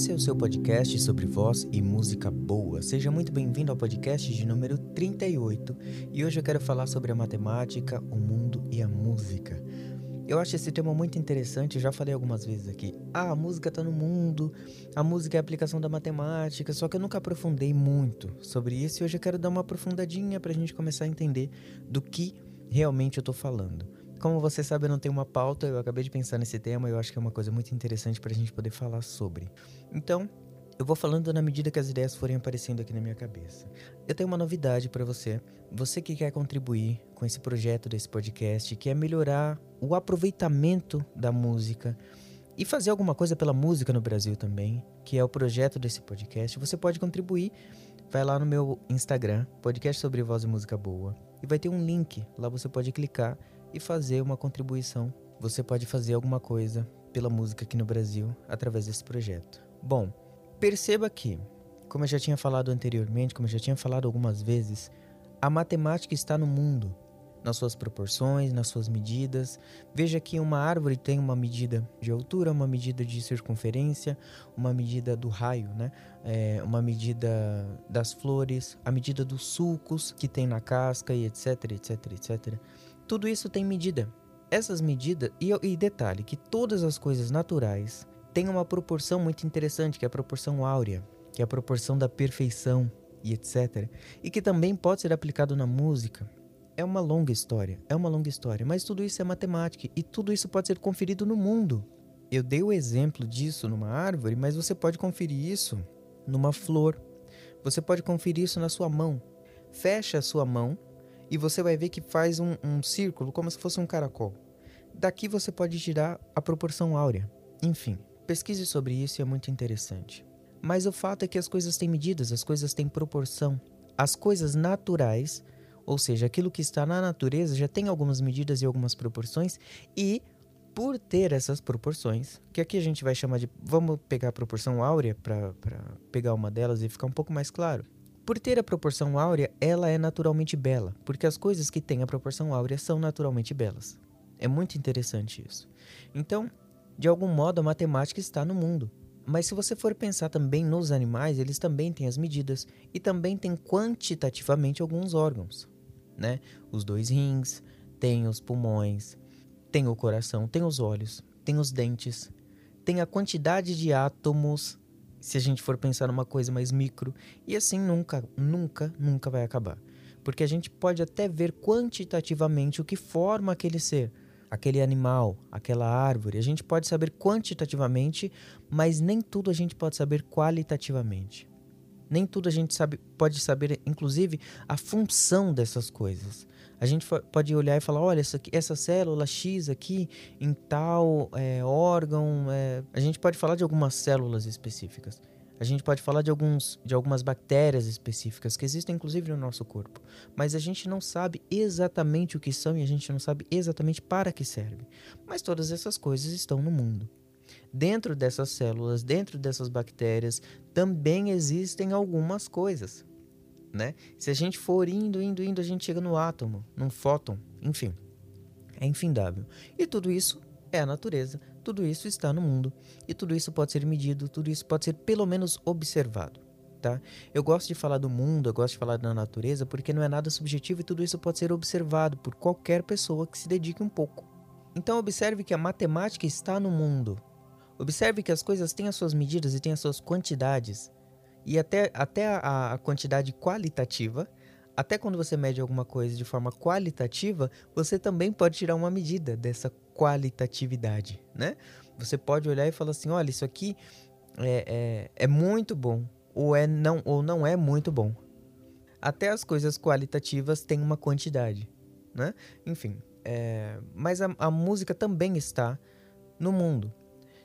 Esse é o seu podcast sobre voz e música boa. Seja muito bem-vindo ao podcast de número 38 e hoje eu quero falar sobre a matemática, o mundo e a música. Eu acho esse tema muito interessante, já falei algumas vezes aqui. Ah, a música está no mundo, a música é a aplicação da matemática, só que eu nunca aprofundei muito sobre isso e hoje eu quero dar uma aprofundadinha para a gente começar a entender do que realmente eu estou falando. Como você sabe, eu não tenho uma pauta, eu acabei de pensar nesse tema e eu acho que é uma coisa muito interessante para a gente poder falar sobre. Então, eu vou falando na medida que as ideias forem aparecendo aqui na minha cabeça. Eu tenho uma novidade para você. Você que quer contribuir com esse projeto desse podcast, quer melhorar o aproveitamento da música e fazer alguma coisa pela música no Brasil também, que é o projeto desse podcast, você pode contribuir. Vai lá no meu Instagram, podcast sobre voz e música boa, e vai ter um link. Lá você pode clicar e fazer uma contribuição. Você pode fazer alguma coisa pela música aqui no Brasil através desse projeto. Bom, perceba que, como eu já tinha falado anteriormente, como eu já tinha falado algumas vezes, a matemática está no mundo, nas suas proporções, nas suas medidas. Veja que uma árvore tem uma medida de altura, uma medida de circunferência, uma medida do raio, né? É, uma medida das flores, a medida dos sulcos que tem na casca e etc, etc, etc. Tudo isso tem medida. Essas medidas, e, e detalhe, que todas as coisas naturais têm uma proporção muito interessante, que é a proporção áurea, que é a proporção da perfeição e etc. E que também pode ser aplicado na música. É uma longa história, é uma longa história, mas tudo isso é matemática e tudo isso pode ser conferido no mundo. Eu dei o exemplo disso numa árvore, mas você pode conferir isso numa flor. Você pode conferir isso na sua mão. Fecha a sua mão e você vai ver que faz um, um círculo como se fosse um caracol. Daqui você pode tirar a proporção áurea. Enfim, pesquise sobre isso e é muito interessante. Mas o fato é que as coisas têm medidas, as coisas têm proporção. As coisas naturais, ou seja, aquilo que está na natureza, já tem algumas medidas e algumas proporções, e por ter essas proporções, que aqui a gente vai chamar de. Vamos pegar a proporção áurea para pegar uma delas e ficar um pouco mais claro. Por ter a proporção áurea, ela é naturalmente bela, porque as coisas que têm a proporção áurea são naturalmente belas. É muito interessante isso. Então, de algum modo, a matemática está no mundo. Mas se você for pensar também nos animais, eles também têm as medidas e também têm quantitativamente alguns órgãos, né? Os dois rins, tem os pulmões, tem o coração, tem os olhos, tem os dentes, tem a quantidade de átomos se a gente for pensar numa coisa mais micro, e assim nunca, nunca, nunca vai acabar. Porque a gente pode até ver quantitativamente o que forma aquele ser, aquele animal, aquela árvore. A gente pode saber quantitativamente, mas nem tudo a gente pode saber qualitativamente. Nem tudo a gente sabe, pode saber, inclusive, a função dessas coisas. A gente pode olhar e falar, olha, essa, essa célula X aqui em tal é, órgão. É... A gente pode falar de algumas células específicas. A gente pode falar de, alguns, de algumas bactérias específicas que existem inclusive no nosso corpo. Mas a gente não sabe exatamente o que são e a gente não sabe exatamente para que serve. Mas todas essas coisas estão no mundo. Dentro dessas células, dentro dessas bactérias, também existem algumas coisas né? Se a gente for indo, indo, indo, a gente chega no átomo, num fóton, enfim. É infindável. E tudo isso é a natureza, tudo isso está no mundo e tudo isso pode ser medido, tudo isso pode ser pelo menos observado, tá? Eu gosto de falar do mundo, eu gosto de falar da natureza porque não é nada subjetivo e tudo isso pode ser observado por qualquer pessoa que se dedique um pouco. Então observe que a matemática está no mundo. Observe que as coisas têm as suas medidas e têm as suas quantidades. E até, até a, a quantidade qualitativa, até quando você mede alguma coisa de forma qualitativa, você também pode tirar uma medida dessa qualitatividade, né? Você pode olhar e falar assim, olha, isso aqui é, é, é muito bom, ou, é não, ou não é muito bom. Até as coisas qualitativas têm uma quantidade, né? Enfim, é, mas a, a música também está no mundo.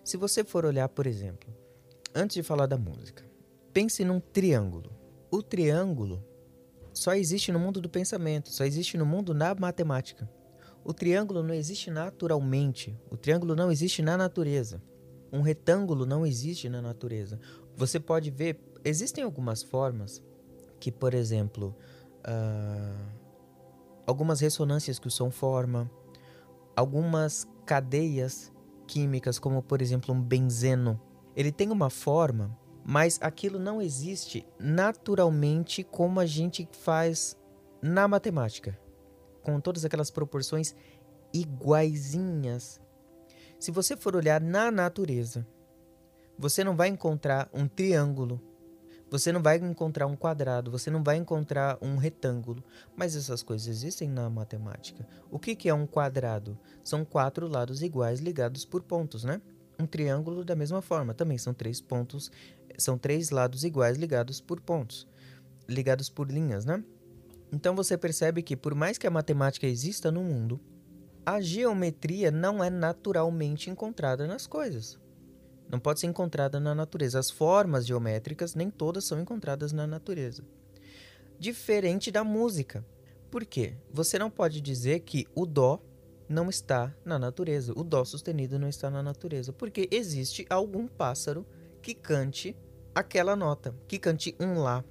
Se você for olhar, por exemplo, antes de falar da música, Pense num triângulo. O triângulo só existe no mundo do pensamento, só existe no mundo da matemática. O triângulo não existe naturalmente, o triângulo não existe na natureza. Um retângulo não existe na natureza. Você pode ver, existem algumas formas que, por exemplo, uh, algumas ressonâncias que o som forma, algumas cadeias químicas, como por exemplo um benzeno, ele tem uma forma, mas aquilo não existe naturalmente como a gente faz na matemática, com todas aquelas proporções iguaizinhas. Se você for olhar na natureza, você não vai encontrar um triângulo, você não vai encontrar um quadrado, você não vai encontrar um retângulo, mas essas coisas existem na matemática. O que, que é um quadrado? São quatro lados iguais ligados por pontos, né? Um triângulo da mesma forma, também são três pontos, são três lados iguais ligados por pontos, ligados por linhas, né? Então você percebe que por mais que a matemática exista no mundo, a geometria não é naturalmente encontrada nas coisas. Não pode ser encontrada na natureza. As formas geométricas nem todas são encontradas na natureza. Diferente da música. Por quê? Você não pode dizer que o dó não está na natureza. O dó sustenido não está na natureza, porque existe algum pássaro que cante aquela nota, que cante um lá,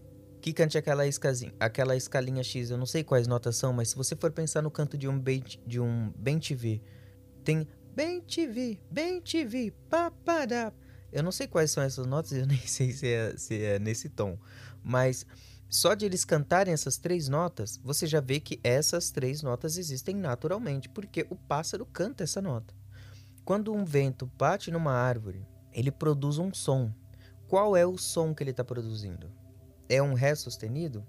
que cante aquela escalinha, aquela escalinha X. Eu não sei quais notas são, mas se você for pensar no canto de um bem, de um bem TV, tem bem TV, bem TV, papará. Eu não sei quais são essas notas, eu nem sei se é, se é nesse tom, mas só de eles cantarem essas três notas, você já vê que essas três notas existem naturalmente, porque o pássaro canta essa nota. Quando um vento bate numa árvore, ele produz um som. Qual é o som que ele está produzindo? é um Ré sustenido?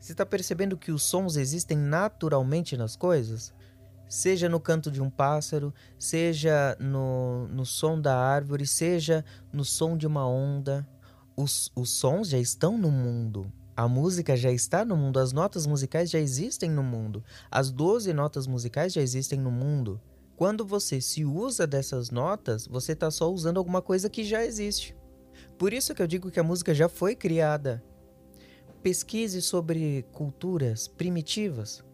Você está percebendo que os sons existem naturalmente nas coisas? Seja no canto de um pássaro, seja no, no som da árvore, seja no som de uma onda. Os, os sons já estão no mundo. A música já está no mundo, as notas musicais já existem no mundo. As 12 notas musicais já existem no mundo. Quando você se usa dessas notas, você está só usando alguma coisa que já existe. Por isso que eu digo que a música já foi criada pesquise sobre culturas primitivas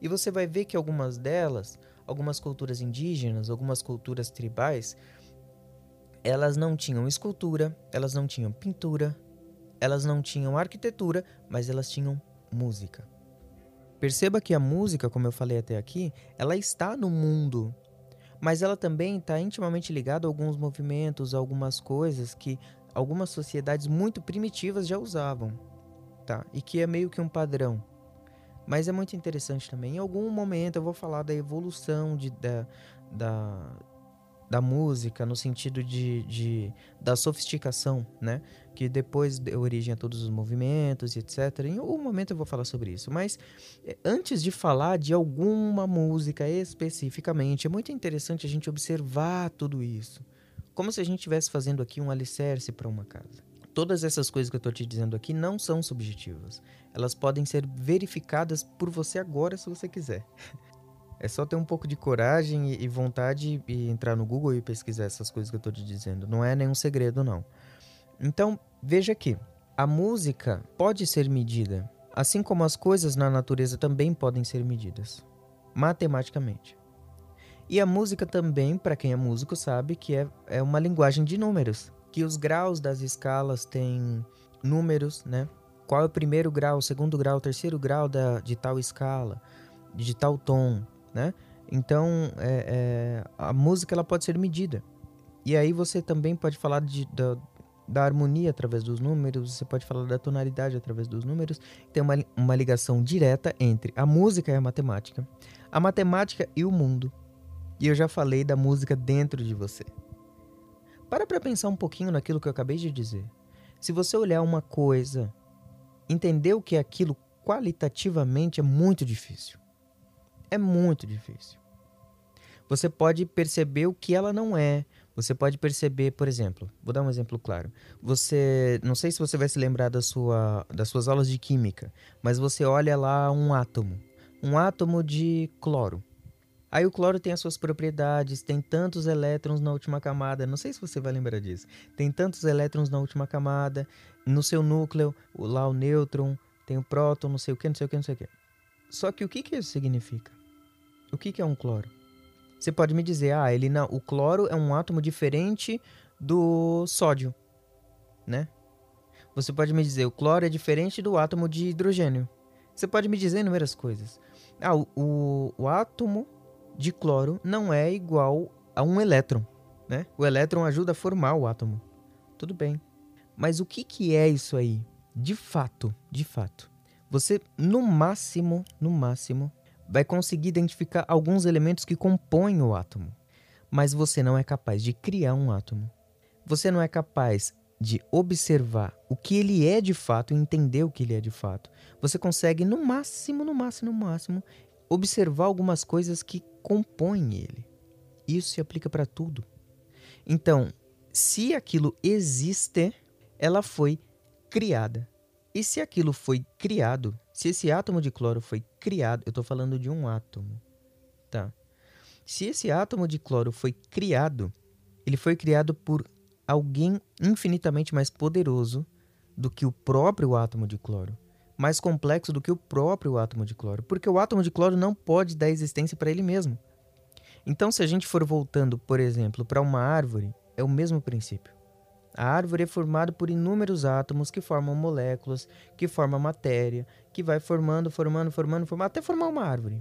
e você vai ver que algumas delas, algumas culturas indígenas, algumas culturas tribais, elas não tinham escultura, elas não tinham pintura, elas não tinham arquitetura, mas elas tinham música. Perceba que a música, como eu falei até aqui, ela está no mundo, mas ela também está intimamente ligada a alguns movimentos, a algumas coisas que algumas sociedades muito primitivas já usavam tá? E que é meio que um padrão. Mas é muito interessante também. Em algum momento eu vou falar da evolução de, da, da, da música, no sentido de, de, da sofisticação, né? Que depois deu origem a todos os movimentos etc. Em algum momento eu vou falar sobre isso. Mas eh, antes de falar de alguma música especificamente, é muito interessante a gente observar tudo isso. Como se a gente estivesse fazendo aqui um alicerce para uma casa todas essas coisas que eu estou te dizendo aqui não são subjetivas. Elas podem ser verificadas por você agora se você quiser. É só ter um pouco de coragem e vontade e entrar no Google e pesquisar essas coisas que eu estou te dizendo. Não é nenhum segredo, não. Então, veja aqui. A música pode ser medida, assim como as coisas na natureza também podem ser medidas, matematicamente. E a música também, para quem é músico, sabe que é, é uma linguagem de números que os graus das escalas têm números, né? Qual é o primeiro grau, o segundo grau, o terceiro grau da, de tal escala, de tal tom, né? Então, é, é, a música ela pode ser medida. E aí você também pode falar de, da, da harmonia através dos números, você pode falar da tonalidade através dos números. Tem uma, uma ligação direta entre a música e a matemática, a matemática e o mundo. E eu já falei da música dentro de você. Para para pensar um pouquinho naquilo que eu acabei de dizer. Se você olhar uma coisa, entender o que é aquilo qualitativamente é muito difícil. É muito difícil. Você pode perceber o que ela não é. Você pode perceber, por exemplo, vou dar um exemplo claro. Você, não sei se você vai se lembrar da sua, das suas aulas de química, mas você olha lá um átomo, um átomo de cloro. Aí o cloro tem as suas propriedades, tem tantos elétrons na última camada. Não sei se você vai lembrar disso. Tem tantos elétrons na última camada. No seu núcleo, lá o nêutron, tem o próton, não sei o que, não sei o que, não sei o que. Só que o que, que isso significa? O que, que é um cloro? Você pode me dizer, ah, ele não, o cloro é um átomo diferente do sódio, né? Você pode me dizer, o cloro é diferente do átomo de hidrogênio. Você pode me dizer inúmeras coisas. Ah, o, o, o átomo de cloro não é igual a um elétron. Né? O elétron ajuda a formar o átomo. tudo bem. Mas o que, que é isso aí? De fato, de fato. Você, no máximo, no máximo, vai conseguir identificar alguns elementos que compõem o átomo. Mas você não é capaz de criar um átomo. Você não é capaz de observar o que ele é de fato e entender o que ele é de fato. Você consegue, no máximo, no máximo, no máximo, observar algumas coisas que compõem ele. Isso se aplica para tudo. Então, se aquilo existe, ela foi criada. E se aquilo foi criado, se esse átomo de cloro foi criado, eu estou falando de um átomo, tá? Se esse átomo de cloro foi criado, ele foi criado por alguém infinitamente mais poderoso do que o próprio átomo de cloro, mais complexo do que o próprio átomo de cloro, porque o átomo de cloro não pode dar existência para ele mesmo. Então, se a gente for voltando, por exemplo, para uma árvore, é o mesmo princípio. A árvore é formada por inúmeros átomos que formam moléculas, que formam matéria, que vai formando, formando, formando, formando, até formar uma árvore.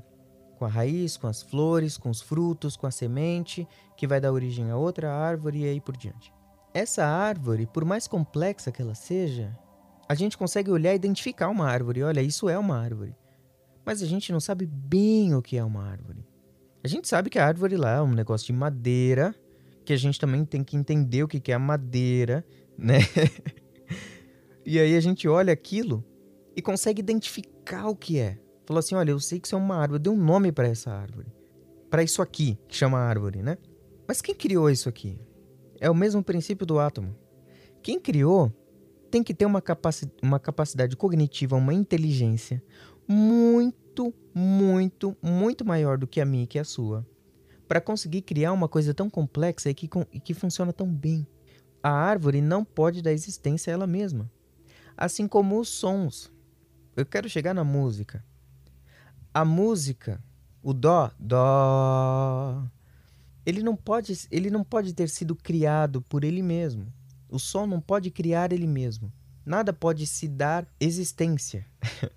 Com a raiz, com as flores, com os frutos, com a semente, que vai dar origem a outra árvore e aí por diante. Essa árvore, por mais complexa que ela seja, a gente consegue olhar e identificar uma árvore. Olha, isso é uma árvore. Mas a gente não sabe bem o que é uma árvore. A gente sabe que a árvore lá é um negócio de madeira que a gente também tem que entender o que é a madeira, né? e aí a gente olha aquilo e consegue identificar o que é. Falou assim: olha, eu sei que isso é uma árvore, eu dei um nome para essa árvore. Para isso aqui, que chama árvore, né? Mas quem criou isso aqui? É o mesmo princípio do átomo. Quem criou tem que ter uma, capaci uma capacidade cognitiva, uma inteligência muito, muito, muito maior do que a minha e que a sua para conseguir criar uma coisa tão complexa e que, e que funciona tão bem. A árvore não pode dar existência a ela mesma. Assim como os sons. Eu quero chegar na música. A música, o dó, dó, ele não pode, ele não pode ter sido criado por ele mesmo. O som não pode criar ele mesmo. Nada pode se dar existência.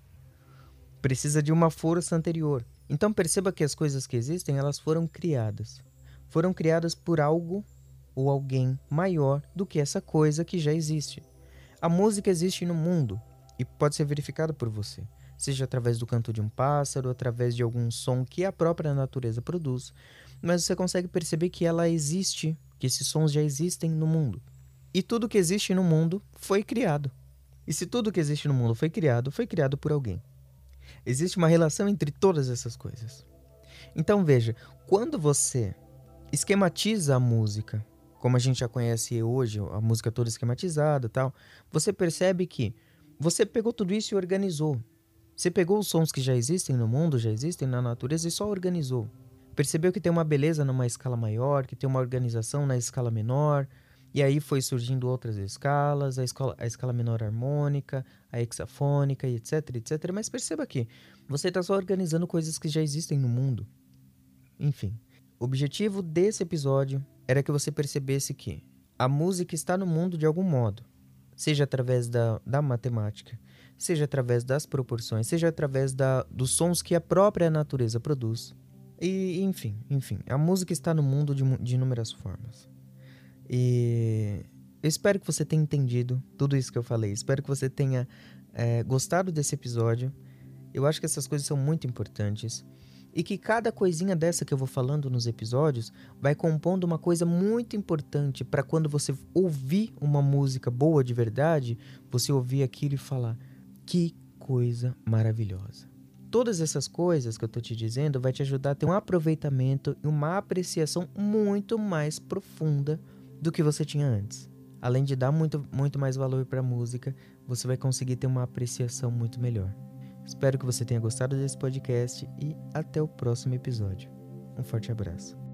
Precisa de uma força anterior. Então perceba que as coisas que existem, elas foram criadas. Foram criadas por algo ou alguém maior do que essa coisa que já existe. A música existe no mundo e pode ser verificada por você, seja através do canto de um pássaro, através de algum som que a própria natureza produz, mas você consegue perceber que ela existe, que esses sons já existem no mundo. E tudo que existe no mundo foi criado. E se tudo que existe no mundo foi criado, foi criado por alguém. Existe uma relação entre todas essas coisas. Então veja, quando você esquematiza a música, como a gente já conhece hoje, a música toda esquematizada, tal, você percebe que você pegou tudo isso e organizou. Você pegou os sons que já existem no mundo, já existem na natureza e só organizou. Percebeu que tem uma beleza numa escala maior, que tem uma organização na escala menor, e aí foi surgindo outras escalas, a, escala, a escala menor harmônica, a hexafônica, etc, etc. Mas perceba que você está só organizando coisas que já existem no mundo. Enfim, o objetivo desse episódio era que você percebesse que a música está no mundo de algum modo, seja através da, da matemática, seja através das proporções, seja através da, dos sons que a própria natureza produz. E, enfim, enfim, a música está no mundo de, de inúmeras formas. E eu espero que você tenha entendido tudo isso que eu falei. Espero que você tenha é, gostado desse episódio. Eu acho que essas coisas são muito importantes. E que cada coisinha dessa que eu vou falando nos episódios vai compondo uma coisa muito importante para quando você ouvir uma música boa de verdade, você ouvir aquilo e falar: que coisa maravilhosa. Todas essas coisas que eu tô te dizendo vai te ajudar a ter um aproveitamento e uma apreciação muito mais profunda do que você tinha antes. Além de dar muito, muito mais valor para a música, você vai conseguir ter uma apreciação muito melhor. Espero que você tenha gostado desse podcast e até o próximo episódio. Um forte abraço.